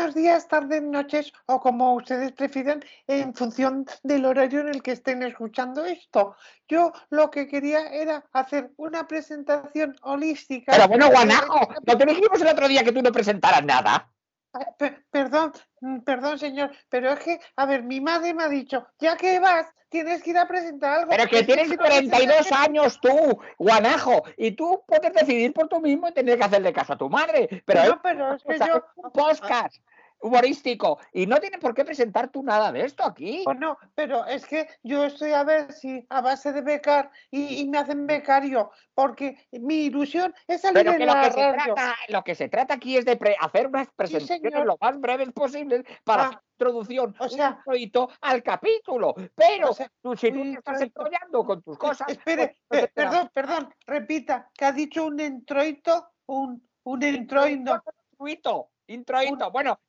buenos días, tardes, noches o como ustedes prefieran en función del horario en el que estén escuchando esto. Yo lo que quería era hacer una presentación holística. Pero bueno, Guanajo, ¿no te dijimos el otro día que tú no presentaras nada? Ah, pe- Perdón, mm, perdón, señor, pero es que, a ver, mi madre me ha dicho, ya que vas, tienes que ir a presentar algo. Pero que Es tienes si no, no sé 42 qué- años tú, Guanajo, y tú puedes decidir por tú mismo y tener que hacerle caso a tu madre. Pero No, pero es que yo- un podcast humorístico y no tienes por qué presentar tú nada de esto aquí. Pues no, pero es que yo estoy a ver si a base de becar y, y me hacen becario, porque mi ilusión es salir Pero en lo la que, se radio. trata, lo que se trata aquí es de pre- hacer unas presentaciones lo más breves posibles para Ah, introducción, o un sea- introito al capítulo. Pero O sea, tú, si tú un te estás introito. enrollando con tus cosas, Espere, pues no te pe- enteramos. perdón, perdón, repita, que ha dicho un entroito, un, un entroido. Introito, introito. Bueno,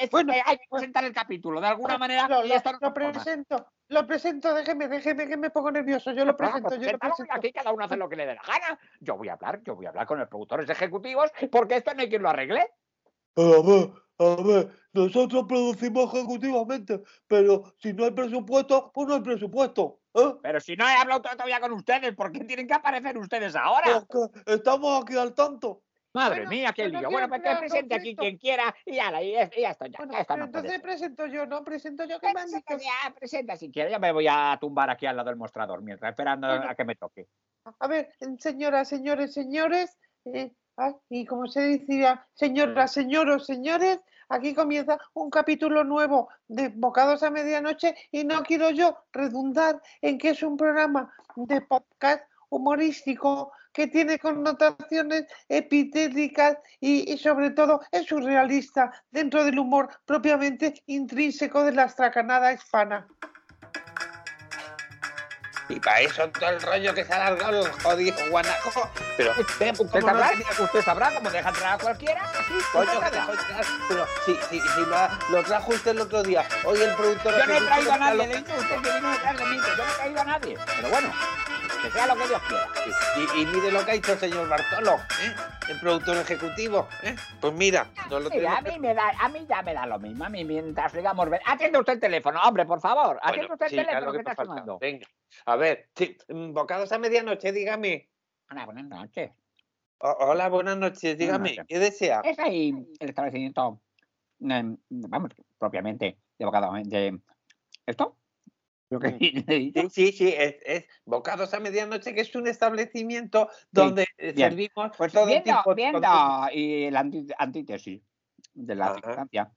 es bueno, hay que pues- presentar el capítulo de alguna manera. Lo, lo- lo presento, lo presento, déjeme, déjeme que me pongo nervioso, yo lo Bueno, presento, pues yo lo presento. Aquí cada uno hace lo que le dé la gana. Yo voy a hablar, yo voy a hablar con los productores ejecutivos, porque esto no hay quien lo arregle. A ver, a ver, nosotros producimos ejecutivamente, pero si no hay presupuesto, pues no hay presupuesto. ¿eh? Pero si no he hablado todavía con ustedes, ¿por qué tienen que aparecer ustedes ahora? Porque estamos aquí al tanto. Madre Bueno, mía, qué lío. Bueno, pues que presente aquí quien quiera y ya, y ya, y ya está, ya, Bueno, ya entonces presento yo, ¿no? Presento yo, que. Presenta, ya, presenta si quieres. Ya me voy a tumbar aquí al lado del mostrador mientras esperando Bueno. a que me toque. A ver, señoras, señores, señores, eh, y como se decía, señoras, señoros, señores, aquí comienza un capítulo nuevo de Bocados a Medianoche y no quiero yo redundar en que es un programa de podcast humorístico que tiene connotaciones epitéticas y, y sobre todo es surrealista dentro del humor propiamente intrínseco de la estracanada hispana. Y para eso todo el rollo que se ha alargado el jodido guanajo. Pero, Usted, ¿cómo no sabrá, usted sabrá cómo deja entrar a cualquiera. Coño, que dejó entrar. Pero si, si, si lo, lo trajo usted el otro día, hoy el productor. Yo no he traído a nadie, le he dicho usted que vino detrás de mí, que yo no he traído a nadie. Pero bueno, que sea lo que Dios quiera. Y, y mire lo que ha hecho el señor Bartolo, ¿eh? el productor ejecutivo. ¿eh? Pues mira, nos lo Mira, a mí, me da, a mí ya me da lo mismo. A mí mientras digamos... ver- Atiende usted el teléfono, hombre, por favor. Atiende Bueno, usted el sí, teléfono que está sonando. Venga, a ver, sí, mm, bocados a medianoche, dígame. Hola, buenas noches. O- hola, buenas noches, dígame, noches. ¿qué desea? Es ahí el establecimiento, em, vamos, propiamente, de bocado de... ¿Esto? Sí, sí, es, es Bocados a Medianoche, que es un establecimiento donde eh, servimos Pues todo viendo, tipo viendo y la anti- antítesis de la circunstancia,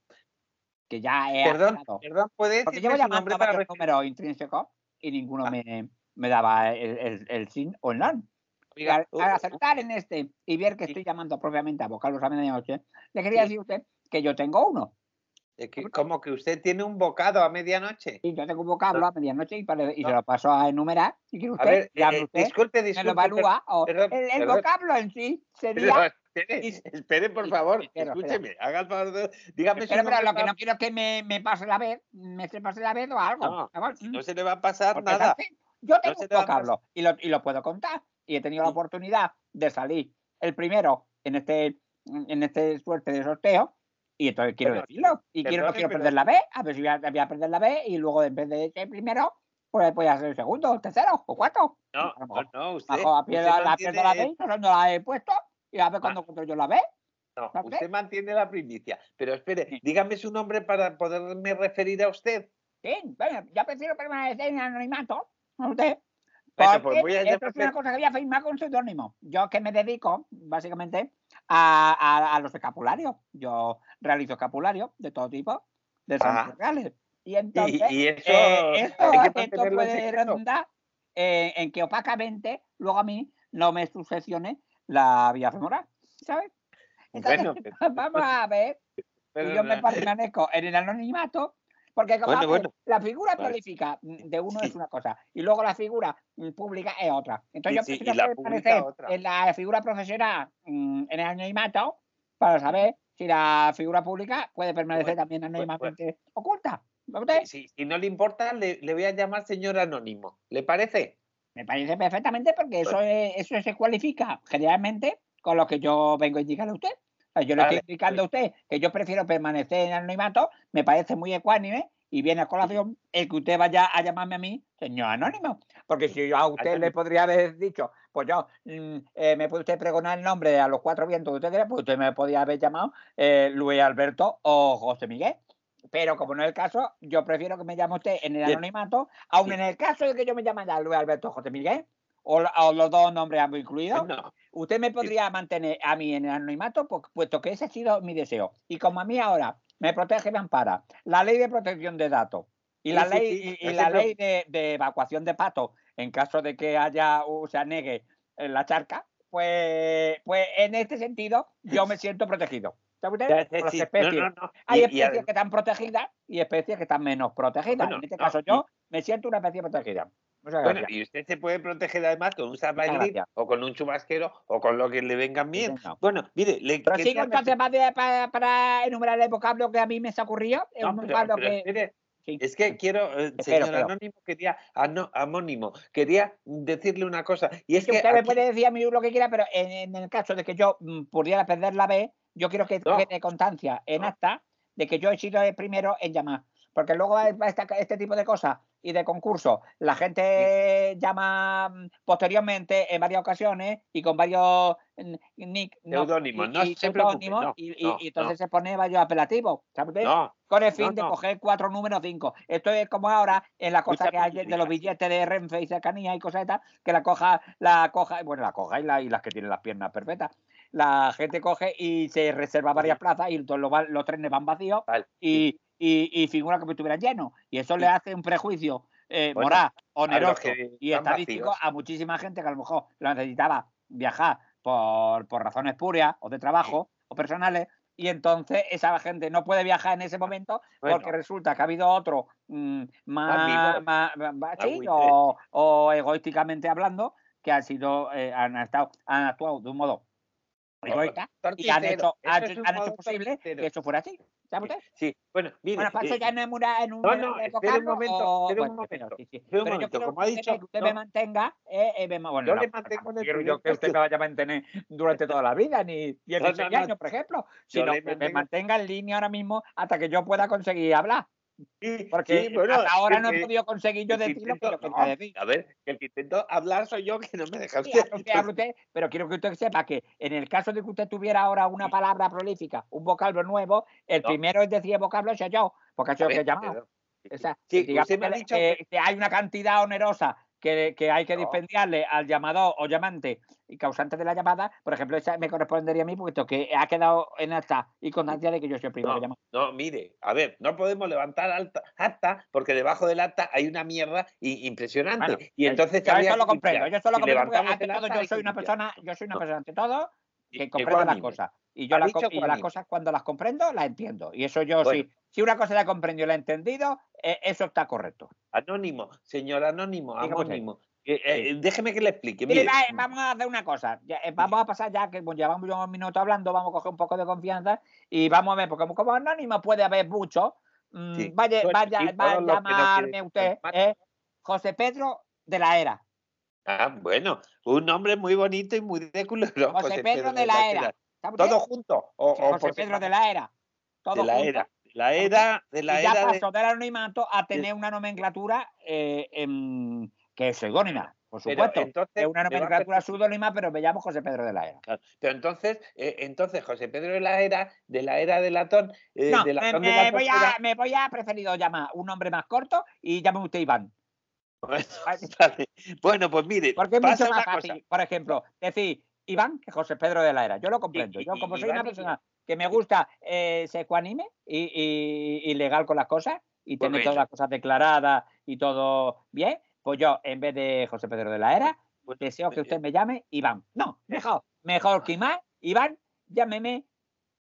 que ya he Perdón, perdón, ¿puede Porque llevo llamando para varios referir? números intrínsecos y ninguno Ah. me, me daba el, el, el sin o el non. Al, al acertar en este y ver que estoy llamando propiamente a Bocalos a medianoche, le quería Sí. decir a usted que yo tengo uno. Eh, que- como que usted tiene un bocado a medianoche. Y yo tengo un vocablo a medianoche y, pare- y se No. lo paso a enumerar. Si quiere A usted, ver, llame eh, usted, disculpe, me disculpe. lo evalúa. o- perdón, el, el vocablo en sí pero- sería. espere, espere, por favor, espera. escúcheme, haga el favor de... Dígame su Pero, pero nombre lo que para- no quiero es que me, me pase la vez, me se pase la vez o algo. No, No mm, se le va a pasar porque nada. ¿sabes? Yo tengo se un a vocablo y lo, y lo puedo contar. Y he tenido la Sí. oportunidad de salir el primero en este, en este suerte de sorteo. Y entonces quiero Bueno, decirlo. Y quiero, no quiero pero- perder la B. A ver si voy a, voy a perder la B. Y luego en vez de ser primero, pues voy a ser el segundo, tercero o cuarto. No, A no, mejor no, usted, Bajo la piedra, la mantiene, pierdo la B, no, no la he puesto. Y a ver cuando encuentro yo la B. no, usted mantiene la primicia. Pero espere, Sí. dígame su nombre para poderme referir a usted. Sí, bueno, yo prefiero permanecer en anonimato. ¿no usted? Bueno, Porque pues voy a esto es una cosa que voy a firmar con seudónimo. Yo que me dedico, básicamente, a, a- a los escapularios. Yo realizo escapularios de todo tipo, de santos reales. Y entonces, Y, y eso, eh, esto, esto puede redundar en que opacamente luego a mí no me sucesione la vía femoral, ¿sabes? Entonces, Bueno, vamos a ver pero y yo me permanezco en el anonimato, porque como Bueno, bueno. la figura Vale. prolífica de uno es Sí. una cosa y luego la figura mm, pública es otra. Entonces Sí, yo sí, prefiero otra. en la figura profesional mm, en el anonimato para saber si la figura pública puede permanecer Bueno, también bueno. anónimamente oculta. Si, si no le importa, le, le voy a llamar señor anónimo. ¿Le parece? Me parece perfectamente porque eso, es- eso se cualifica generalmente con lo que yo vengo a indicarle a usted. Yo le Vale, estoy indicando a usted que yo prefiero permanecer en anonimato, me parece muy ecuánime y viene a colación el que usted vaya a llamarme a mí señor anónimo. Porque si yo a usted le podría haber dicho, pues yo, mm, eh, me puede usted pregonar el nombre a los cuatro vientos que usted quiera, pues usted me podía haber llamado eh, Luis Alberto o José Miguel. Pero como no es el caso, yo prefiero que me llame usted en el anonimato, aun en el caso de que yo me llame ya Luis Alberto José Miguel, o, los dos nombres ambos incluidos, No, Usted me podría mantener a mí en el anonimato, pu- puesto que ese ha sido mi deseo. Y como a mí ahora me protege me ampara la ley de protección de datos y Sí, la sí, ley, y- y, la de, de evacuación de patos en caso de que haya o se anegue en la charca, pues, pues en este sentido yo me siento protegido. ¿Sabe usted? ya sé, Por las sí, no, especies. no, no. Hay Y- especies que están protegidas y especies que están menos protegidas. En este caso yo me siento una especie protegida. Muchas Bueno, gracias. y usted se puede proteger además con un gracias. o con un chubasquero o con lo que le vengan bien. Bueno, mire, le Pero sigo entonces para, de- para, para enumerar el vocablo que a mí me se ocurrió. Es No, un pero- vocablo pero que. sí. Es que quiero, eh, señor. Anónimo, quería, ano- Anónimo, quería decirle una cosa. Y es que que usted me puede decir a mí lo que quiera, pero en, en el caso de que yo mm, pudiera perder la B, yo quiero que No. quede constancia en acta de que yo he sido el primero en llamar. Porque luego esta- este tipo de cosas y de concursos, la gente llama mm, posteriormente en varias ocasiones y con varios mm, nick no, Seudónimos, y- no y no, y, y- y entonces se pone varios apelativos. ¿sabe usted? No, con el fin de coger cuatro números cinco. Esto es como ahora en la cosa Mucha que hay de los billetes de Renfe y cercanía y cosas de tal, que la coja, la coja, bueno, la coja y, la, y las que tienen las piernas perfectas. La gente coge y se reserva varias plazas y todos los, trenes van vacíos Vale, y, y, y figura como si estuvieran llenos. Y eso le hace un prejuicio eh, Bueno, moral, oneroso y estadístico vacíos. a muchísima gente que a lo mejor lo necesitaba viajar por, por razones purias o de trabajo o personales. Y entonces esa gente no puede viajar en ese momento Bueno. porque resulta que ha habido otro mm, más, más- más- más- más sí, buitres. o, o egoísticamente hablando que han sido eh, han estado han actuado de un modo y han hecho, han, es han hecho posible que eso fuera así. ¿Sabe usted? Sí, bueno, mire. Bueno, eh, ya en un, en un no, no, un momento, o- espere un bueno, sí, sí. un Pero yo como ha que dicho, no. me mantenga, eh, eh, bueno, Yo no, le mantengo en el quiero yo que usted me vaya a mantener durante toda la vida, ni 16 no, no. años, por ejemplo, sino que me mantenga en línea ahora mismo hasta que yo pueda conseguir hablar. Porque sí, bueno, hasta ahora no he que- podido conseguir yo el que decir lo que yo intento- quería no, decir. A ver, el que intento hablar soy yo que no me deja usted. pero quiero que usted sepa que en el caso de que usted tuviera ahora una palabra prolífica, un vocablo nuevo, el No. primero en decir vocablo soy yo, porque eso A es lo que he llamado. pero- O sea, Sí, digamos usted me ha que, dicho que- que- que hay una cantidad onerosa que, que hay que No. dispendiarle al llamador o llamante y causante de la llamada, por ejemplo, esa me correspondería a mí, puesto que ha quedado en acta y constancia de que yo soy el primero que llama. No, mire, a ver, no podemos levantar alta, acta porque debajo del acta hay una mierda impresionante. Bueno, y entonces Yo eso lo comprendo, yo eso lo comprendo porque ante todo yo soy una persona, yo soy una persona ante todo que comprende las cosas. Y yo co- y las cosas cuando las comprendo, las entiendo. Y eso yo Bueno. sí. Si una cosa la he comprendido y la he entendido, eh, eso está correcto. Anónimo, señor Anónimo, anónimo. Eh, eh, déjeme que le explique. Mire, Mire, va, vamos a hacer una cosa. Ya, eh, vamos a pasar ya, que pues, llevamos un minuto hablando, vamos a coger un poco de confianza y vamos a ver, porque como, anónimo puede haber mucho, mm, Sí. vaya, Bueno, vaya, y va a todos no llamarme usted eh, José Pedro de la Era. Ah, bueno, un nombre muy bonito y muy de culero. José Pedro de la Era. ¿Sabe usted? ¿Todo junto? O, Sí, o José Pedro de la Era. De la era. La era, de la y ya era de- pasó del anonimato a tener una nomenclatura eh, em, que es seudónima, por supuesto. entonces, es una nomenclatura pseudónima, pero me llamo José Pedro de la Era. Claro, Pero entonces, eh, entonces José Pedro de la era, de la era de latón, eh, No, de me, latón me de la voy a, me voy a preferido llamar un nombre más corto y llame usted Iván. Bueno, vale. Bueno, pues mire, Porque es mucho más fácil, cosa. por ejemplo, decir Iván que José Pedro de la Era. Yo lo comprendo. y- Yo, como soy una Iván persona que me gusta eh, y, y- legal con las cosas y tener Correcto. todas las cosas declaradas y todo bien, pues yo, en vez de José Pedro de la Era, Bueno, deseo que usted me llame Iván. No, mejor, mejor que Iván, Iván, llámeme.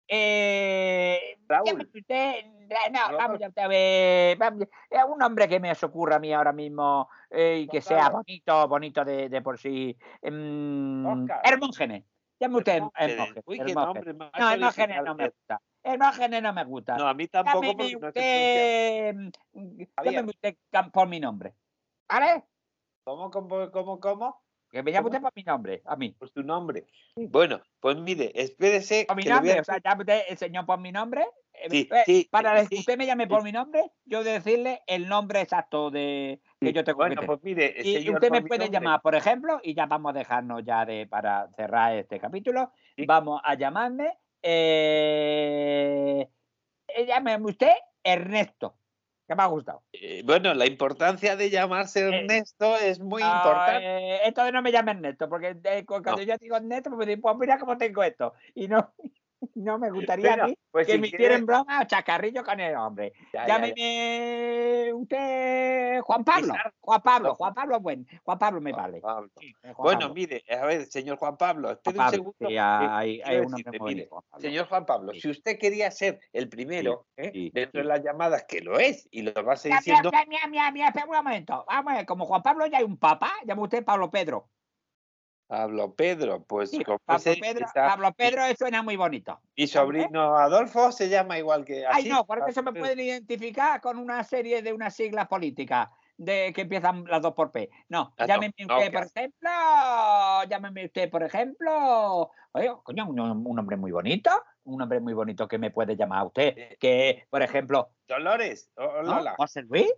Eh, Raúl. llámeme usted, no, Raúl. vamos a ver, vamos, eh, un nombre que me ocurra a mí ahora mismo eh, y que sea bonito, bonito de, de por sí. em, Oscar. Hermógenes. Llame usted Hermógenes. Hermógenes. Uy, qué Hermógenes. nombre más No, Hermógenes no me gusta. Hermógenes no me gusta. No, a mí tampoco Llámeme no se pronuncia. usted, mm, Javier. llámeme usted por mi nombre. ¿Vale? ¿Cómo, cómo, cómo, cómo? Que me llame usted por mi nombre, a mí. Por su nombre. Bueno, pues mire, espérese. Por mi voy a nombre, o sea, llame usted el señor por mi nombre. eh, Sí, eh, sí, para sí, que usted me llame por mi nombre, yo de decirle el nombre exacto de que yo tengo Bueno, pues mire, Y señor, usted me puede nombre, llamar, por ejemplo, y ya vamos a dejarnos ya de para cerrar este capítulo. Vamos a llamarme, eh, eh, llámeme usted Ernesto, que me ha gustado. eh, bueno, la importancia de llamarse Eh, Ernesto es muy Ah, importante. eh, esto de no me llame Ernesto, porque eh, cu- cuando yo digo Ernesto, pues, me dicen, pues mira cómo tengo esto. Y no, no me gustaría Bueno, a mí pues que si me hicieran broma o chacarrillo con el hombre. Ya, ya, ya. Llámeme usted Juan Pablo. Juan Pablo, No. Juan Pablo bueno. Juan Pablo me Juan vale. Pablo. Sí, Juan Bueno, Pablo. mire, a ver, señor Juan Pablo, espere un segundo. sí, hay, hay mire, Juan. Señor Juan Pablo, Sí. si usted quería ser el primero ¿eh? dentro de las llamadas, que lo es, y lo va a seguir mira, mira, mira, mira, espera un momento. Vamos a ver, como Juan Pablo ya hay un papá, llama usted Pablo Pedro. Pablo Pedro, pues Sí, como Pablo Pedro, esa- Pablo Pedro, eso suena muy bonito. mi sobrino Adolfo se llama igual que así. Ay, no, porque eso me pueden identificar con una serie de unas siglas políticas de que empiezan las dos por P. No, Ah, no, llámeme no, usted, por ejemplo, llámeme usted, por ejemplo, oye, coño, un, un hombre muy bonito, un hombre muy bonito que me puede llamar a usted, Eh, que, por ejemplo, Dolores, o- ¿no? Lola, José Luis,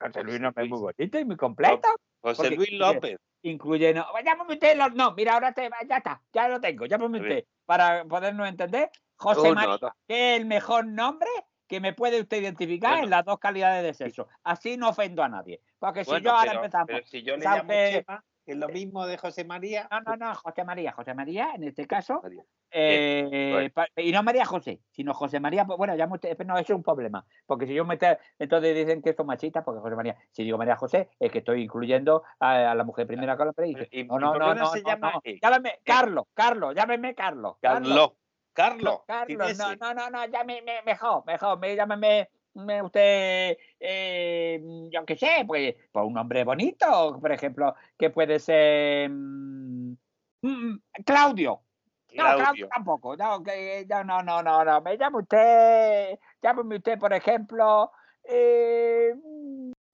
José Luis un hombre muy bonito y muy completo. José Luis López. Incluye no. Llámame usted los no, mira, ahora te ya está, ya lo tengo, llámame usted para podernos entender. José María, que es el mejor nombre que me puede usted identificar Bueno. en las dos calidades de sexo. Así no ofendo a nadie. Porque si Bueno, yo ahora pero, empezamos. pero si yo le sabe llamo que- Chema, que es lo mismo de José María. No, no, no, José María, José María, en este caso. Eh, y no María José, sino José María, pues bueno, ya no, eso es un problema. Porque si yo me entonces dicen que esto es machista, porque José María, si digo María José, es que estoy incluyendo a, a la mujer primera con la hombre y dice, ¿Y- no, no, no, qué no no, se no, llama no, él? llámeme Carlos, Carlos, llámeme Carlos. Carlos. Carlos. Carlos, no, no, no, no, llámeme mejor, mejor, me, llámeme me usted, eh, yo qué sé, pues, por un nombre bonito, por ejemplo, que puede ser mm, mm, Claudio. No, Claudio tampoco. No, no, no, no, no. Me llama usted, llámeme usted, por ejemplo, eh,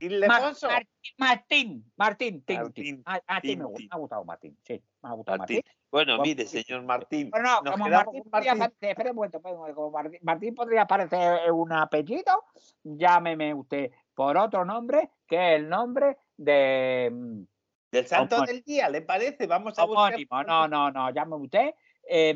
Ildefonso. Mar- Martín, Martín, Tin, Martín, Tin. Ah, Martín me, ha gustado Martín, sí, me ha gustado Martín. Martín. Bueno, Pues, mire, señor Martín. Pero no, como Martín podría Martín. parecer, espere un momento, momento, como Mar- como Martín, Martín podría parecer un apellido, llámeme usted por otro nombre, que es el nombre de mm, Del santo del día, ¿le parece? Vamos a buscar. homónimo. No, no, no, llámeme usted. Eh,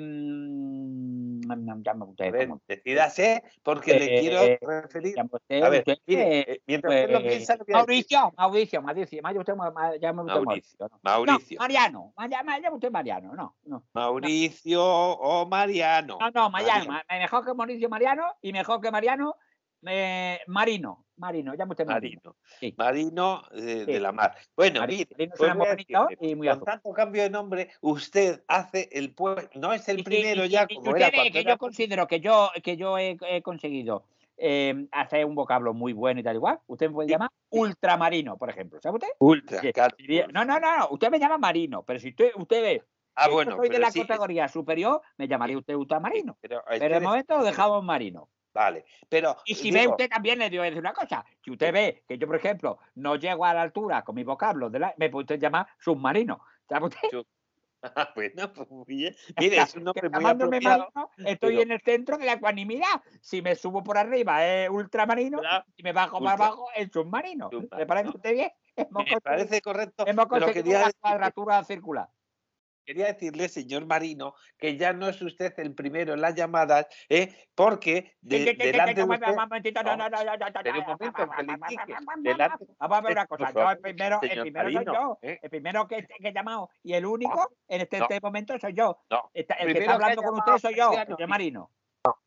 decídase, porque le Eh, quiero eh, referir. A ver, mire, eh, mientras usted lo pues, piensa. Mauricio, Mauricio, Mauricio, Mauricio, Mauricio, Mauricio. ¿no? Mauricio. No, Mariano, ma- llama- llame usted Mariano, no, no. Mauricio o Mariano. No, no, Mariano, Mariano. ma- mejor que Mauricio Mariano y mejor que Mariano, eh, Marino, Marino, llame usted Marino. Marino. Sí. Marino Sí. de la mar. Bueno, Marino, mire, Marino pues suena voy a muy bonito decirle, y muy con tanto cambio de nombre, usted hace el puesto. No es el Y- primero y- ya, y como era que era yo considero que yo, que yo he, he conseguido eh, hacer un vocablo muy bueno y tal igual. Usted me puede llamar ultramarino, por ejemplo. ¿Sabe usted? ultra. Sí, claro. No, no, no, no, usted me llama marino, pero si usted, usted ve Ah, bueno, soy de la sí, categoría superior, me llamaría usted ultramarino. pero, Pero de momento lo dejamos marino. Vale, pero Y si ve usted también le digo una cosa, si usted ve que yo, por ejemplo, no llego a la altura con mi vocablo, de la, me puede usted llamar submarino. ¿Sabe usted? Ah, bueno, pues bien. Mire, es un nombre muy apropiado. marino, estoy pero- en el centro de la ecuanimidad. Si me subo por arriba es ultramarino, ¿verdad? si me bajo para abajo es submarino. ¿Le parece usted bien? Hemos Me parece correcto, hemos pero conseguido quería la decirle, cuadratura circular. Quería decirle, señor Marino, que ya no es usted el primero en las llamadas, ¿eh? porque de- delante de usted... vamos, a ver una Eh, cosa. Yo el primero, el primero soy yo. ¿eh? El primero que, que he llamado y el único en este, este momento soy yo. No, el que está hablando con usted soy yo, señor Marino.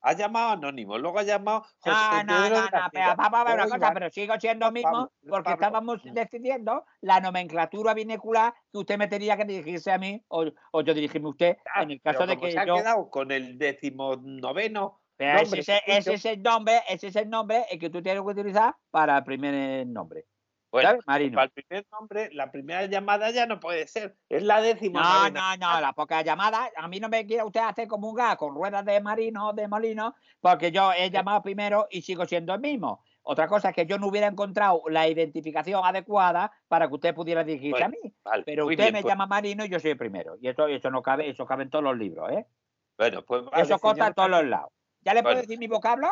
Ha llamado anónimo, luego ha llamado José No, no, Pedro no, pero vamos a ver una cosa, pero sigo siendo mismo Pablo, porque Pablo. estábamos decidiendo la nomenclatura vinecular que usted me tenía que dirigirse a mí o, o yo dirigirme a usted ah, en el caso pero de que se ha quedado con el decimonoveno Pero ese, nombre ese- que ese he es el nombre, ese es el nombre el que tú tienes que utilizar para el primer nombre. Bueno, ¿Sabes? Marino. para el primer nombre, la primera llamada ya no puede ser, es la décima. No, no, no, la poca llamada, a mí no me quiere usted hacer como un gas con ruedas de marino o de molino, porque yo he llamado primero y sigo siendo el mismo. Otra cosa es que yo no hubiera encontrado la identificación adecuada para que usted pudiera dirigirse a mí. Vale, Pero usted bien, me pues- llama Marino y yo soy el primero. Y eso, eso no cabe, eso cabe en todos los libros, ¿eh? Bueno, pues vale, eso señor en todos los lados. ¿Ya le puedo decir mi vocablo?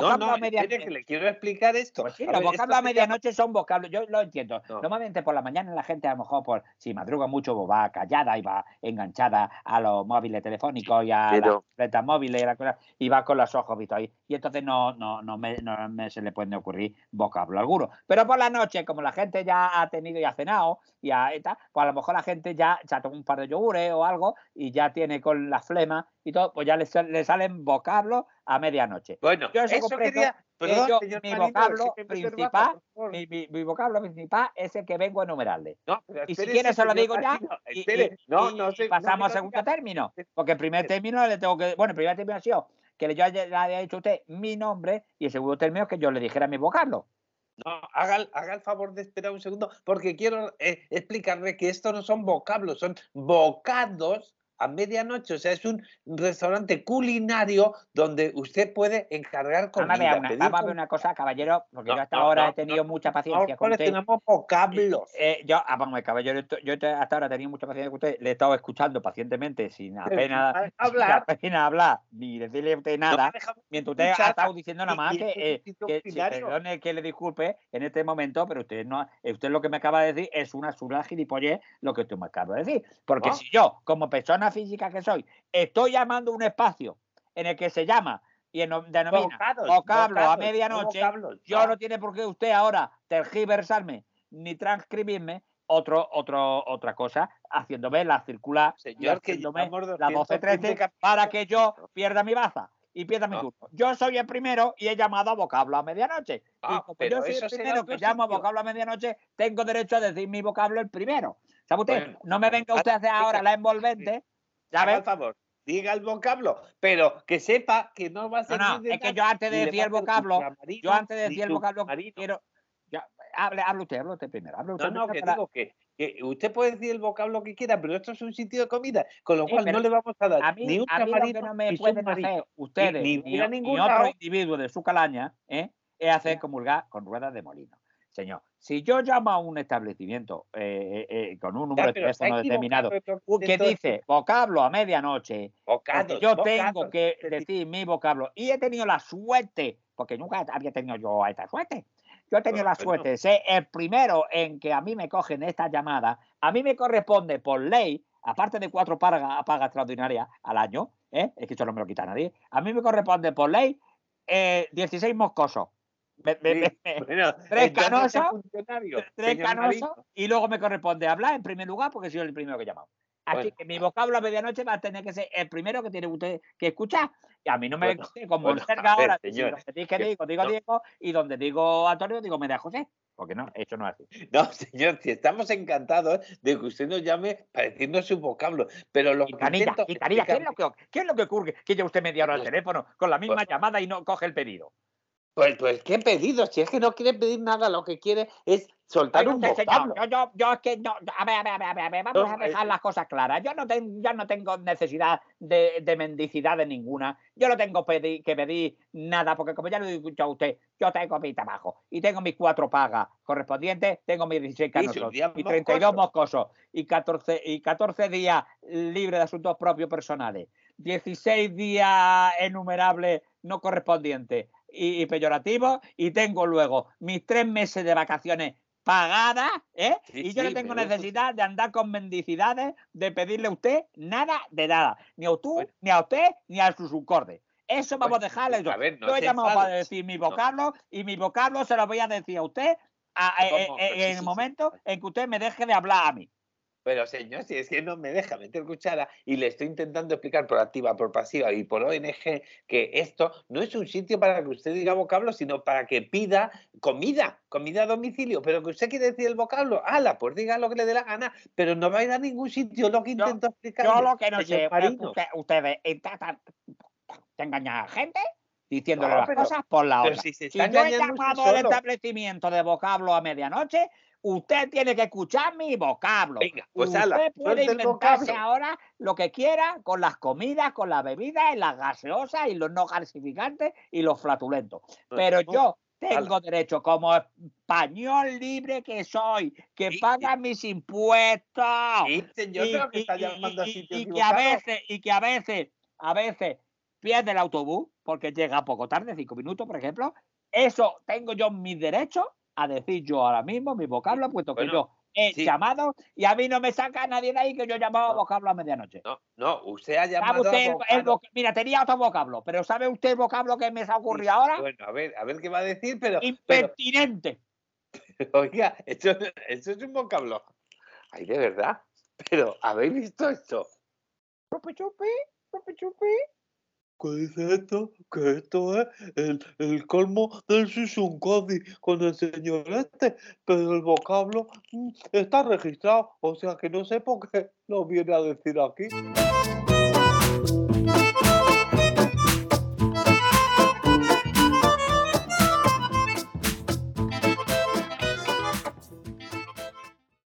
No, Vocablo no, a media espere que le quiero explicar esto. Pues sí, A los vocablos a medianoche son vocablos, yo lo entiendo. No. Normalmente por la mañana la gente a lo mejor, por, si madruga mucho, pues va callada y va enganchada a los móviles telefónicos y a Pero- las tabletas móviles y, la cosa, y va con los ojos vistos ahí. Y entonces no, no, no, me, no me se le puede ocurrir vocablo alguno. Pero por la noche, como la gente ya ha tenido y ha cenado, y, tal, pues a lo mejor la gente ya se ha tomado un par de yogures o algo y ya tiene con la flema y todo, pues ya le, sal- le salen vocablos a medianoche. Bueno, Yo eso quería. que Perdón, yo- señor mi Marino, vocablo principal-. Mi, mi- mi vocablo principal es el que vengo a enumerarle. No, Y si espérese, quiere se lo digo ya y, y- no, y- no y pasamos a segundo término. Porque el primer término le tengo que. Bueno, el primer término ha sido que yo le había dicho a usted mi nombre y el segundo término es que yo le dijera mi vocablo. No, haga, haga el favor de esperar un segundo, porque quiero eh, explicarle que esto no son vocablos, son bocados a medianoche. O sea, es un restaurante culinario donde usted puede encargar comida. una, pedir vamos a ver comida. una cosa, caballero, porque No, yo hasta no, ahora no, he tenido mucha paciencia con usted. coleccionamos vocablos. Eh, yo, ah, vamos, caballero, yo hasta ahora he tenido mucha paciencia con usted, le he estado escuchando pacientemente sin apenas, sin hablar. apenas hablar ni decirle a usted nada. Mientras usted ha estado diciendo nada más y que, eh, que perdone que le disculpe en este momento, pero usted no, usted lo que me acaba de decir es una sura gilipollez lo que usted me acaba de decir. Porque ¿No? si yo, como persona física que soy, estoy llamando un espacio en el que se llama y en- denomina Bocados, vocablo a bocados, no medianoche, vocablos, yo no. no tiene por qué usted ahora tergiversarme ni transcribirme otro, otro, otra cosa, haciéndome la circular, y Señor, que la 215 12-13 para que yo pierda mi baza y pierda mi No. turno. Yo soy el primero y he llamado a vocablo a medianoche. y Ah, como pero yo soy el primero que llamo a vocablo a medianoche, tengo derecho a decir mi vocablo el primero. ¿Sabe usted? Bueno, no me venga usted a hacer ahora la envolvente. ¿Ya Haga el favor, diga el vocablo, pero que sepa que no va a ser. no, es que yo antes de decir el vocablo, yo antes de decir el vocablo, quiero. ya, hable, hable usted, hable usted primero. Hable usted No, no, que para- digo que, que usted puede decir el vocablo que quiera, pero esto es un sitio de comida, con lo Sí, cual no le vamos a dar A mí, ni un camarino no me ni pueden hacer ustedes ni ni, ni ningún otro individuo de su calaña ¿eh? es hacer comulgar con ruedas de molino. Señor, si yo llamo a un establecimiento eh, eh, eh, con un número Ya, de teléfono determinado que dice vocablo a medianoche, bocados, yo tengo que decir mi vocablo y he tenido la suerte, porque nunca había tenido yo esta suerte. Yo he tenido la Bueno. suerte de ser el primero en que a mí me cogen esta llamada. A mí me corresponde por ley, aparte de cuatro pagas, pagas extraordinarias al año, ¿eh? es que eso no me lo quita nadie, a mí me corresponde por ley eh, 16 moscosos. Me- me- Sí, me- me- bueno, tres entonces es canosos, funcionario, tres Marino. y luego me corresponde hablar en primer lugar porque soy el primero que he llamado. Así Bueno. que mi vocablo a medianoche va a tener que ser el primero que tiene usted que escuchar. Y a mí no me Bueno, como bueno, cerca ahora. que si señor, donde que- digo, digo no. Diego y donde digo Antonio, digo María José. Porque no, eso no es así. No, señor, si estamos encantados de que usted nos llame para decirnos su vocablo, pero lo que intento Quintanilla, ¿qué es, lo que, ¿qué es lo que ocurre? Que ya usted media hora al teléfono con la misma llamada y no coge el pedido. Pues, pues, ¿qué pedido? Si es que no quiere pedir nada, lo que quiere es soltar un usted, señor, yo, yo, yo es que no, a ver, a ver, a ver, a ver, a ver, vamos No, a dejar eh, las cosas claras. Yo no, ten- yo no tengo necesidad de, de mendicidad de ninguna. Yo no tengo pedi- que pedir nada, porque como ya lo he dicho a usted, yo tengo mi trabajo y tengo mis cuatro pagas correspondientes, tengo mis 16 Sí, sus canosos días y 32 moscosos. moscosos y 14, y 14 días libres de asuntos propios personales, 16 días enumerables no correspondientes y, y peyorativos, y tengo luego mis tres meses de vacaciones pagadas, ¿eh? Sí, y yo no tengo eso necesidad de andar con mendicidades, de pedirle a usted nada de nada, ni a usted, Bueno. ni a usted, ni a su subcorde. Eso vamos a dejarle yo. a ver, no yo he llamado para decir mi vocablo y mi vocablo se lo voy a decir a usted a- eh, ¿Cómo? eh, Pues en el momento en que usted me deje de hablar a mí. Pero señor, si es que no me deja meter cuchara y le estoy intentando explicar por activa, por pasiva y por ONG que esto no es un sitio para que usted diga vocablo, sino para que pida comida, comida a domicilio. Pero que usted quiere decir el vocablo, ala, pues diga lo que le dé la gana, pero no va a ir a ningún sitio, lo que intento explicar. Yo lo que no sé ustedes intentan engañar a gente diciéndole No, las pero- cosas por la Pero otra. si se Si yo he llamado al establecimiento de vocablo a medianoche, usted tiene que escuchar mi vocablo. Venga, pues usted ala, puede inventarse ahora lo que quiera con las comidas, con las bebidas, y las gaseosas y los no gasificantes y los flatulentos. Pero No, yo, tengo derecho como español libre que soy, que Sí, paga mis impuestos. Sí, señor, y, pero que y- a y- sitio y que a equivocado. veces, y que a veces, a veces pierde el autobús porque llega poco tarde, cinco minutos, por ejemplo. Eso tengo yo mis derechos a decir yo ahora mismo mi vocablo, puesto que yo he sí. llamado y a mí no me saca nadie de ahí que yo llamaba No. vocablo a medianoche. No, no, usted ha ¿Sabe llamado usted a el- el vocablo. voc- Mira, tenía otro vocablo, pero ¿sabe usted el vocablo que me se ha ocurrido Sí, ahora? Bueno, a ver, a ver qué va a decir, pero, pero Impertinente. oiga, eso, eso es un vocablo. Ay, de verdad. Pero, ¿habéis visto esto? Chupi, chupi, chupi, chupi. ¿Qué dice esto? Que esto es el, el colmo del Susuncodi con el señor este, pero el vocablo mm, está registrado, o sea que no sé por qué lo viene a decir aquí.